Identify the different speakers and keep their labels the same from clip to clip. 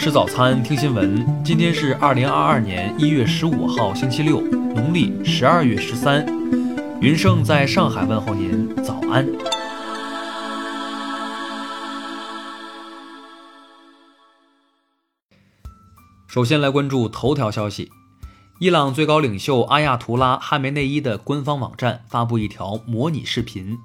Speaker 1: 吃早餐，听新闻。今天是二零二二年一月十五号，星期六，农历十二月十三。云盛在上海问候您，早安。首先来关注头条消息：伊朗最高领袖阿亚图拉·哈梅内伊的官方网站发布一条模拟视频。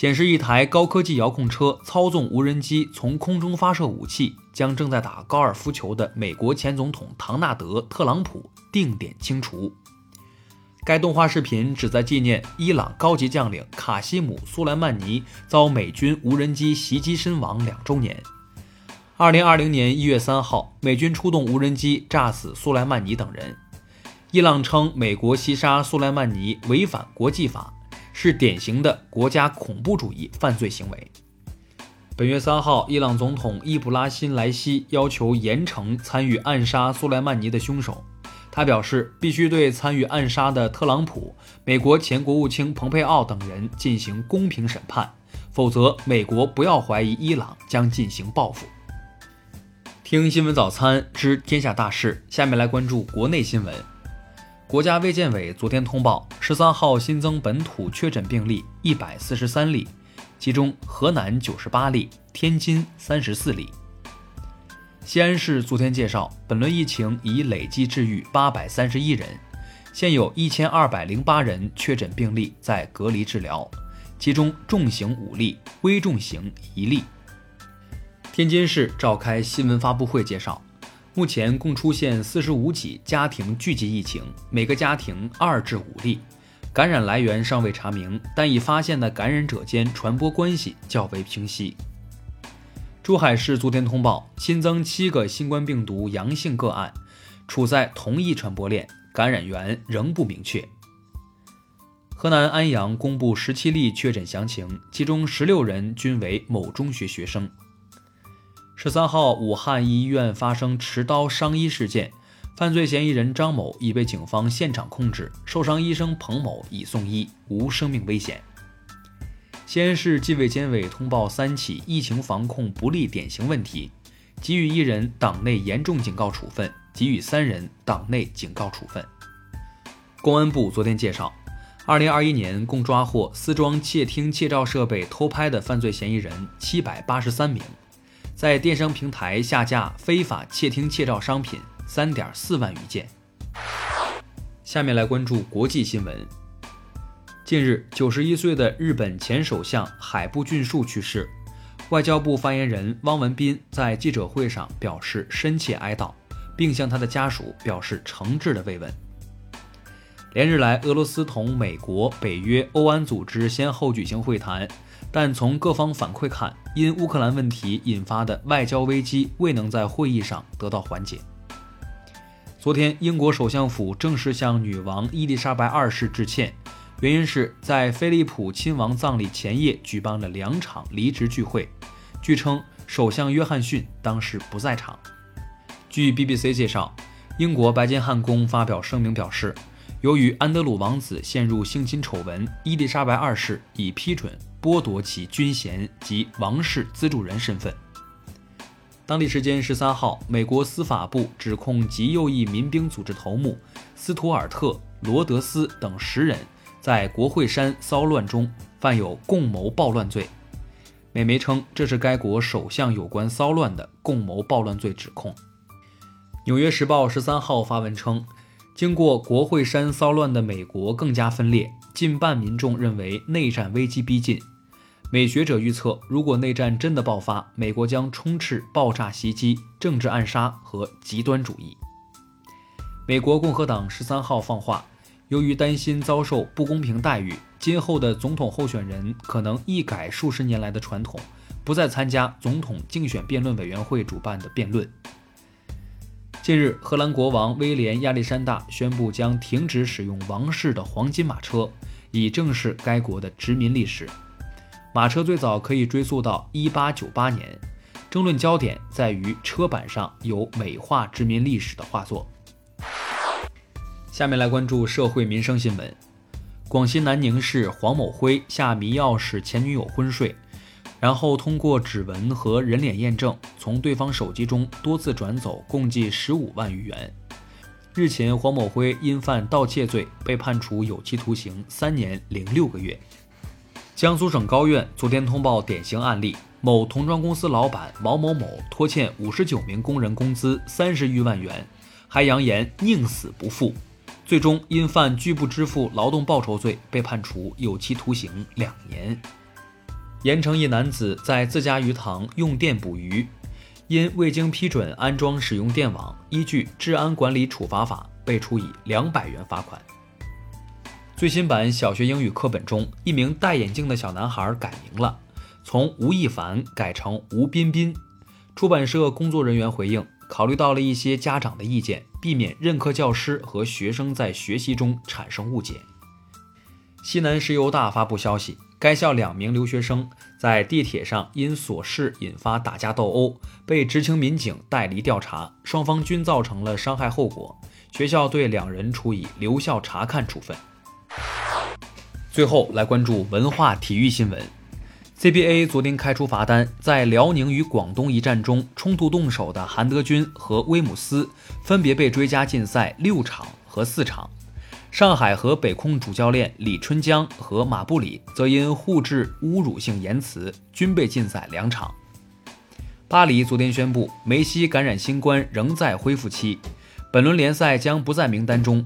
Speaker 1: 显示一台高科技遥控车操纵无人机从空中发射武器，将正在打高尔夫球的美国前总统唐纳德·特朗普定点清除。该动画视频旨在纪念伊朗高级将领卡西姆·苏莱曼尼遭美军无人机袭击身亡两周年。二零二零年一月三号，美军出动无人机炸死苏莱曼尼等人。伊朗称美国袭杀苏莱曼尼违反国际法。是典型的国家恐怖主义犯罪行为。本月三号，伊朗总统伊布拉辛莱西要求严惩参与暗杀苏莱曼尼的凶手。他表示，必须对参与暗杀的特朗普、美国前国务卿蓬佩奥等人进行公平审判，否则美国不要怀疑伊朗将进行报复。听新闻早餐知天下大事，下面来关注国内新闻。国家卫健委昨天通报，十三号新增本土确诊病例一百四十三例，其中河南九十八例，天津三十四例。西安市昨天介绍，本轮疫情已累计治愈八百三十一人，现有一千二百零八人确诊病例在隔离治疗，其中重型五例，危重型一例。天津市召开新闻发布会介绍。目前共出现四十五起家庭聚集疫情，每个家庭二至五例，感染来源尚未查明，但已发现的感染者间传播关系较为清晰。珠海市昨天通报新增七个新冠病毒阳性个案，处在同一传播链，感染源仍不明确。河南安阳公布十七例确诊详情，其中十六人均为某中学学生。十三号，武汉一医院发生持刀伤医事件，犯罪嫌疑人张某已被警方现场控制，受伤医生彭某已送医，无生命危险。西安市纪委监委通报三起疫情防控不力典型问题，给予一人党内严重警告处分，给予三人党内警告处分。公安部昨天介绍，二零二一年共抓获私装窃听窃照设备偷拍的犯罪嫌疑人七百八十三名。在电商平台下架非法窃听窃照商品三点四万余件。下面来关注国际新闻。近日，九十一岁的日本前首相海部俊树去世，外交部发言人汪文斌在记者会上表示深切哀悼，并向他的家属表示诚挚的慰问。连日来，俄罗斯同美国、北约、欧安组织先后举行会谈。但从各方反馈看，因乌克兰问题引发的外交危机未能在会议上得到缓解。昨天，英国首相府正式向女王伊丽莎白二世致歉，原因是在菲利普亲王葬礼前夜举办了两场离职聚会，据称首相约翰逊当时不在场。据 BBC 介绍，英国白金汉宫发表声明表示，由于安德鲁王子陷入性侵丑闻，伊丽莎白二世已批准。剥夺其军衔及王室资助人身份。当地时间十三号，美国司法部指控极右翼民兵组织头目斯图尔特·罗德斯等十人在国会山骚乱中犯有共谋暴乱罪。美媒称，这是该国首项有关骚乱的共谋暴乱罪指控。纽约时报十三号发文称，经过国会山骚乱的美国更加分裂，近半民众认为内战危机逼近。美学者预测，如果内战真的爆发，美国将充斥爆炸袭击、政治暗杀和极端主义。美国共和党十三号放话，由于担心遭受不公平待遇，今后的总统候选人可能一改数十年来的传统，不再参加总统竞选辩论委员会主办的辩论。近日，荷兰国王威廉亚历山大宣布将停止使用王室的黄金马车，以正视该国的殖民历史。马车最早可以追溯到1898年，争论焦点在于车板上有美化殖民历史的画作。下面来关注社会民生新闻：广西南宁市黄某辉下迷药使前女友昏睡，然后通过指纹和人脸验证，从对方手机中多次转走共计十五万余元。日前，黄某辉因犯盗窃罪被判处有期徒刑三年零六个月。江苏省高院昨天通报典型案例：某童装公司老板毛某某拖欠五十九名工人工资三十余万元，还扬言宁死不付，最终因犯拒不支付劳动报酬罪被判处有期徒刑两年。盐城一男子在自家鱼塘用电捕鱼。因未经批准安装使用电网，依据《治安管理处罚法》被处以两百元罚款。最新版小学英语课本中，一名戴眼镜的小男孩改名了，从吴亦凡改成吴彬彬。出版社工作人员回应，考虑到了一些家长的意见，避免任课教师和学生在学习中产生误解。西南石油大发布消息。该校两名留学生在地铁上因琐事引发打架斗殴，被执勤民警带离调查，双方均造成了伤害后果。学校对两人处以留校察看处分。最后来关注文化体育新闻，CBA 昨天开出罚单，在辽宁与广东一战中冲突动手的韩德君和威姆斯分别被追加禁赛六场和四场。上海和北控主教练李春江和马布里则因互致侮辱性言辞，均被禁赛两场。巴黎昨天宣布，梅西感染新冠仍在恢复期，本轮联赛将不在名单中。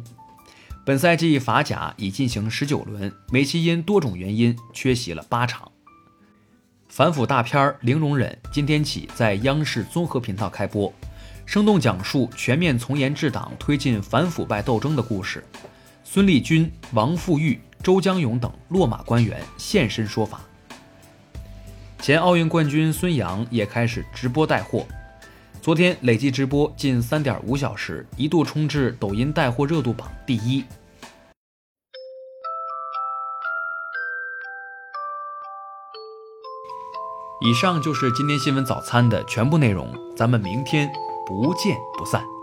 Speaker 1: 本赛季法甲已进行十九轮，梅西因多种原因缺席了八场。反腐大片《零容忍》今天起在央视综合频道开播，生动讲述全面从严治党、推进反腐败斗争的故事。孙立军、王富玉、周江勇等落马官员现身说法。前奥运冠军孙杨也开始直播带货，昨天累计直播近三点五小时，一度冲至抖音带货热度榜第一。以上就是今天新闻早餐的全部内容，咱们明天不见不散。